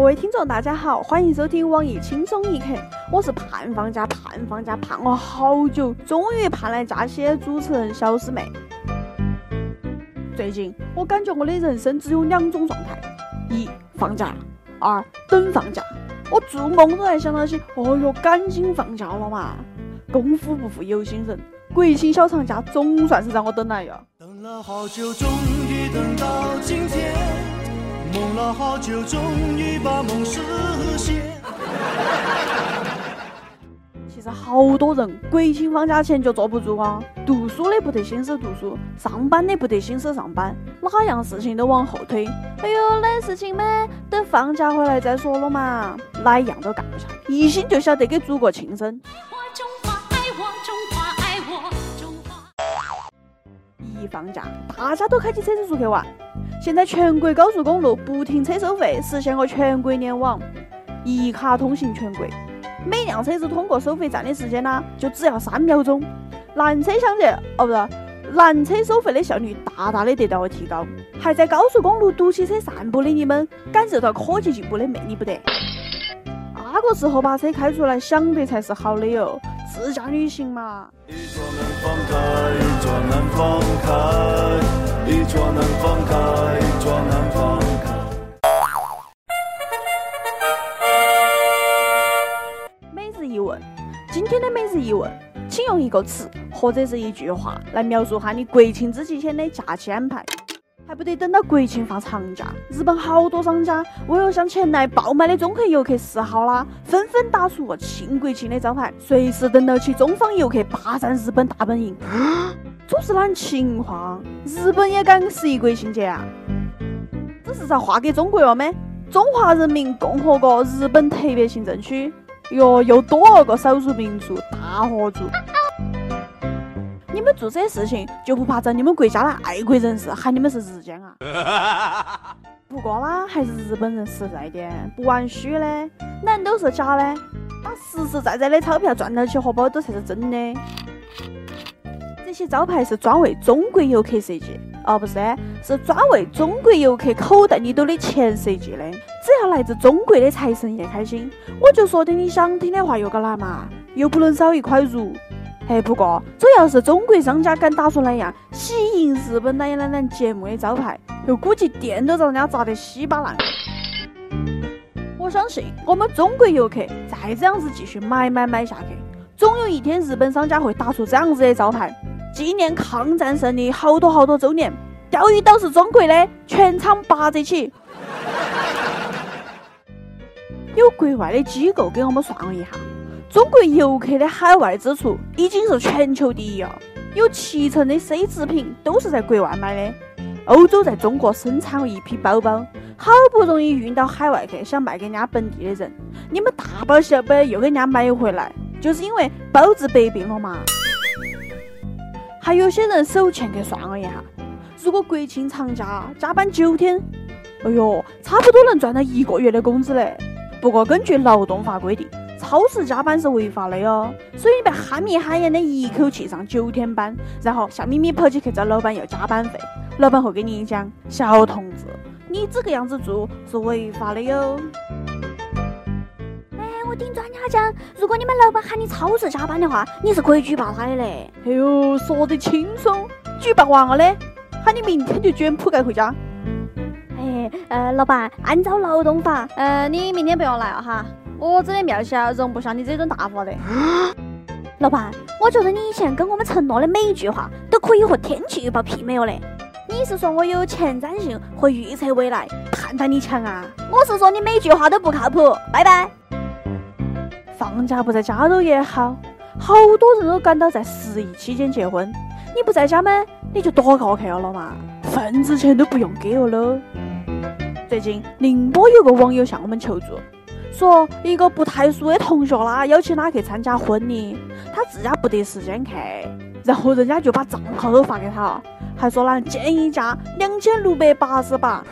各位听众，大家好，欢迎收听网易轻松一刻。我是盼放假、盼放假、盼了好久，终于盼来假期的主持人小师妹。最近我感觉我的人生只有两种状态：一放假，二等放假。我做梦都在想到起，哦哟，赶紧放假了嘛！功夫不负有心人，国庆小长假总算是让我等来了。等了好久，终于等到今天。梦了好久，终于把梦实现。其实好多人国庆放假前就坐不住啊，读书的不得心思读书，上班的不得心思上班，哪样事情都往后推。哎呦，那事情嘛，等放假回来再说了嘛，哪一样都干不下，一心就晓得给祖国庆生。一放假，大家都开起车子出去玩。现在全国高速公路不停车收费，实现了全国联网，一卡通行全国。每辆车子通过收费站的时间呢，就只要三秒钟。拦车抢劫，哦不是，拦车收费的效率大大的得到了提高。还在高速公路堵起车散步的你们，感受到科技进步的魅力不得？那个时候把车开出来，想的才是好的哟。自驾旅行嘛。放开，一桌能放开，一桌能放开，一桌能放开。每日一问，今天的每日一问，请用一个词或者是一句话来描述下你国庆这几天的假期安排。还不得等到国庆放长假，日本好多商家为了向前来爆买的中国游客示好啦，纷纷打出庆国庆的招牌，随时等到起中方游客霸占日本大本营。这是哪情况？日本也敢十一国庆节啊？这是在划给中国了没？中华人民共和国日本特别行政区，哟，又多了个少数民族大合族。你们做这些事情就不怕遭你们国家的爱国人士喊你们是日奸啊？不过啦，还是日本人实在点，不玩虚的，难都是假的，把实实在在的钞票赚到起荷包都才是真的。这些招牌是专为中国游客设计，哦不是，是专为中国游客口袋里头的钱设计的。只要来自中国的财神爷开心，我就说点你想听的话又个哪嘛，又不能少一块肉。哎，不过这要是中国商家敢打出那样喜迎日本奶奶奶节目的招牌，又估计店都遭人家砸得稀巴烂。我相信我们中国游客再这样子继续买买买下去，总有一天日本商家会打出这样子的招牌，纪念抗战胜利好多好多周年，钓鱼岛是中国的，全场八折起。有国外的机构给我们算了一下。中国游客的海外支出已经是全球第一了，有七成的奢侈品都是在国外买的。欧洲在中国生产了一批包包，好不容易运到海外去，想卖给人家本地的人，你们大包小包又给人家买回来，就是因为包治百病了嘛。还有些人手欠去算了一下，如果国庆长假加班九天，哎呦，差不多能赚到一个月的工资嘞。不过根据劳动法规定。超时加班是违法的哟，所以你别哈密哈眼的一口气上九天班，然后笑眯眯跑起去找老板要加班费，老板会给你讲，小同志，你这个样子做是违法的哟。哎，我听专家讲，如果你们老板喊你超时加班的话，你是可以举报他的嘞。哎呦，说得轻松，举报完了嘞，喊你明天就卷铺盖回家。哎，呃，老板，按照劳动法，呃，你明天不要来了哈。我这的庙小，容不下你这种大活的。老板，我觉得你以前跟我们承诺的每一句话，都可以和天气预报媲美了嘞。你是说我有前瞻性，会预测未来，判断力强啊？我是说你每句话都不靠谱。拜拜。放假不在家都也好，好多人都赶到在十一期间结婚。你不在家吗？你就躲过去了嘛，份子钱都不用给了喽。最近宁波有个网友向我们求助。说一个不太熟的同学啦，邀请他去参加婚礼，他自家不得时间去，然后人家就把账号都发给他，还说呢建议价两千六百八十八。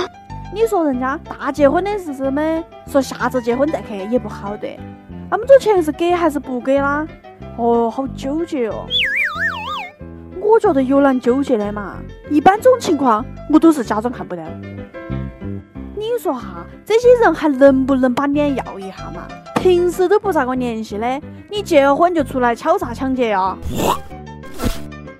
你说人家大结婚的日子么？说下次结婚再去也不好的。那么这钱是给还是不给啦？哦，好纠结哦。我觉得有难纠结的嘛，一般这种情况我都是假装看不到。你说哈，这些人还能不能把脸要一下嘛？平时都不咋个联系的，你结了婚就出来敲诈抢劫呀？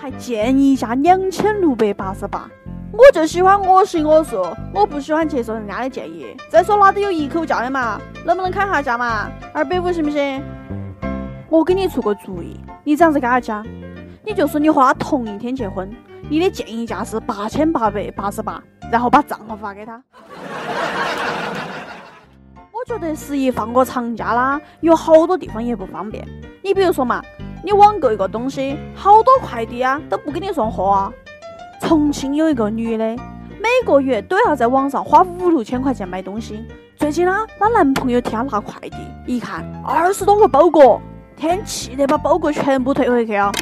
还建议价两千六百八十八，我就喜欢我行我素，我不喜欢接受人家的建议。再说哪都有一口价的嘛，能不能砍下价嘛？二百五行不行？我给你出个主意，你这样子跟他讲，你就说你和他同一天结婚，你的建议价是八千八百八十八，然后把账号发给他。觉得十一放个长假啦，有好多地方也不方便。你比如说嘛，你网购一个东西，好多快递啊都不给你送货啊。重庆有一个女的，每个月都要在网上花五六千块钱买东西。最近呢，她男朋友替她拿快递，一看二十多个包裹，天气得把包裹全部退回去啊！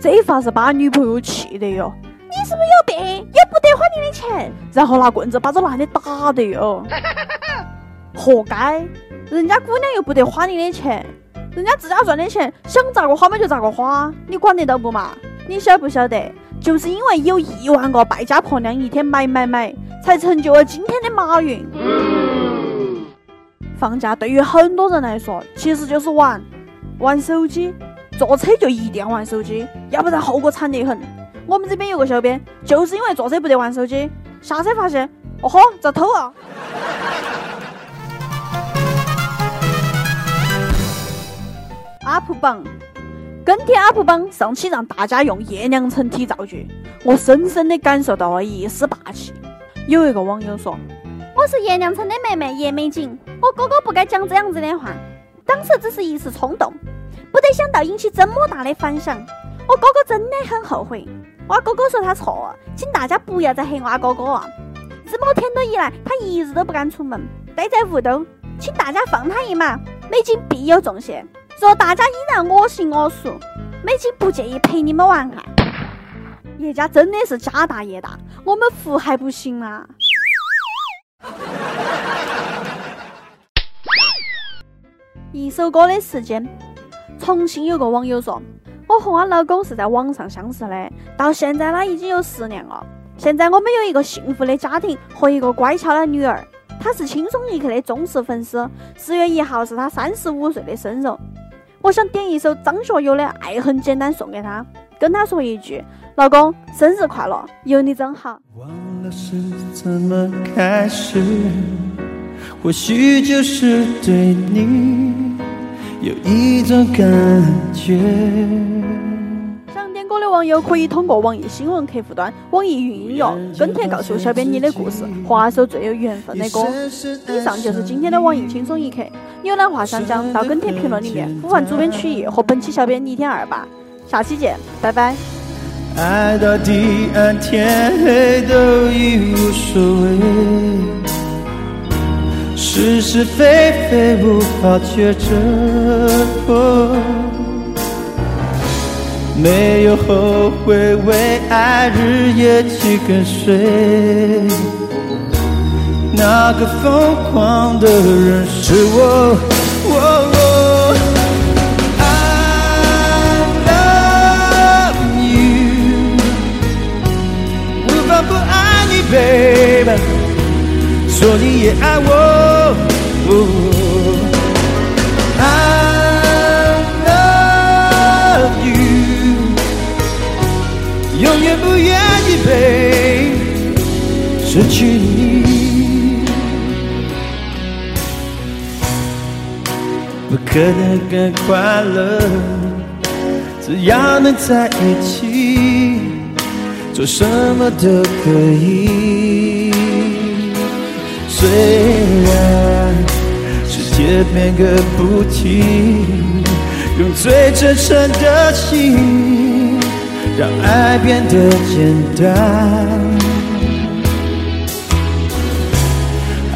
这一发是把女朋友气得哟，你是不是有病？又不得花你的钱，然后拿棍子把这男的打的哟。活该！人家姑娘又不得花你的钱，人家自家赚的钱，想咋个花嘛就咋个花，你管得到不嘛？你晓不晓得？就是因为有亿万个败家婆娘一天买买买，才成就了今天的马云。放假对于很多人来说，其实就是玩，玩手机，坐车就一定要玩手机，要不然后果惨得很。我们这边有个小编，就是因为坐车不得玩手机，下车发现，哦豁，遭偷啊！UP 榜，跟帖 UP 榜上期让大家用叶良辰体造句，我深深的感受到了一丝霸气。有一个网友说：“我是叶良辰的妹妹叶美景，我哥哥不该讲这样子的话，当时只是一时冲动，不得想到引起这么大的反响。我哥哥真的很后悔。我哥哥说他错了，请大家不要再黑我哥哥了！这么天多以来，他一日都不敢出门，待在屋兜，请大家放他一马，美景必有重谢。”若大家依然我行我素，美景不介意陪你们玩啊！叶家真的是家大业大，我们服还不行吗？一首歌的时间，重庆有个网友说：“我和我老公是在网上相识的，到现在呢已经有十年了。现在我们有一个幸福的家庭和一个乖巧的女儿。他是轻松一刻的忠实粉丝，十月一号是他三十五岁的生日。”我想点一首张学友的《爱很简单》送给他，跟他说一句：“老公，生日快乐，有你真好。”忘了是怎么开始，或许就是对你有一种感觉。网友可以通过网易新闻客户端、网易云音乐跟帖告诉小编你的故事，画首最有缘分的歌。以上就是今天的网易轻松一刻。有哪话想讲，到跟帖评论里面呼唤主编曲艺和本期小编逆天二吧。下期见，拜拜。爱到地暗天黑都已无所谓，是是非非无法抉择。没有后悔，为爱日夜去跟随。那个疯狂的人是我。I love you，无法不爱你，baby，说你也爱我。永远不愿意被失去你，不可能更快乐，只要能在一起，做什么都可以。虽然世界变个不停，用最真诚的心。让爱变得简单，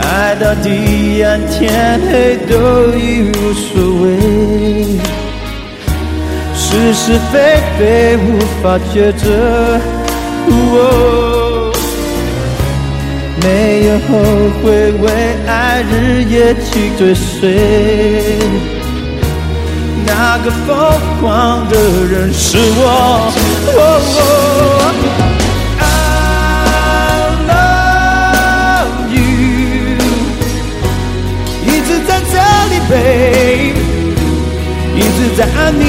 爱到地暗天黑都已无所谓，是是非非无法抉择，没有后悔，为爱日夜去追随。那个疯狂的人是我。I love you，一直在这里，baby，一直在爱你。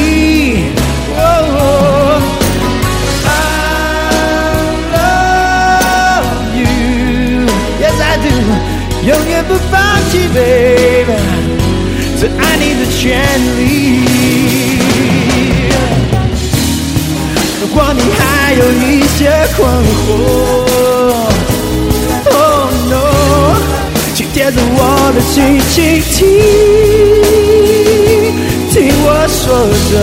I love you，yes I do，永远不放弃，baby。爱你的权利。如果你还有一些困惑，Oh no，请贴着我的心，倾听，听我说着。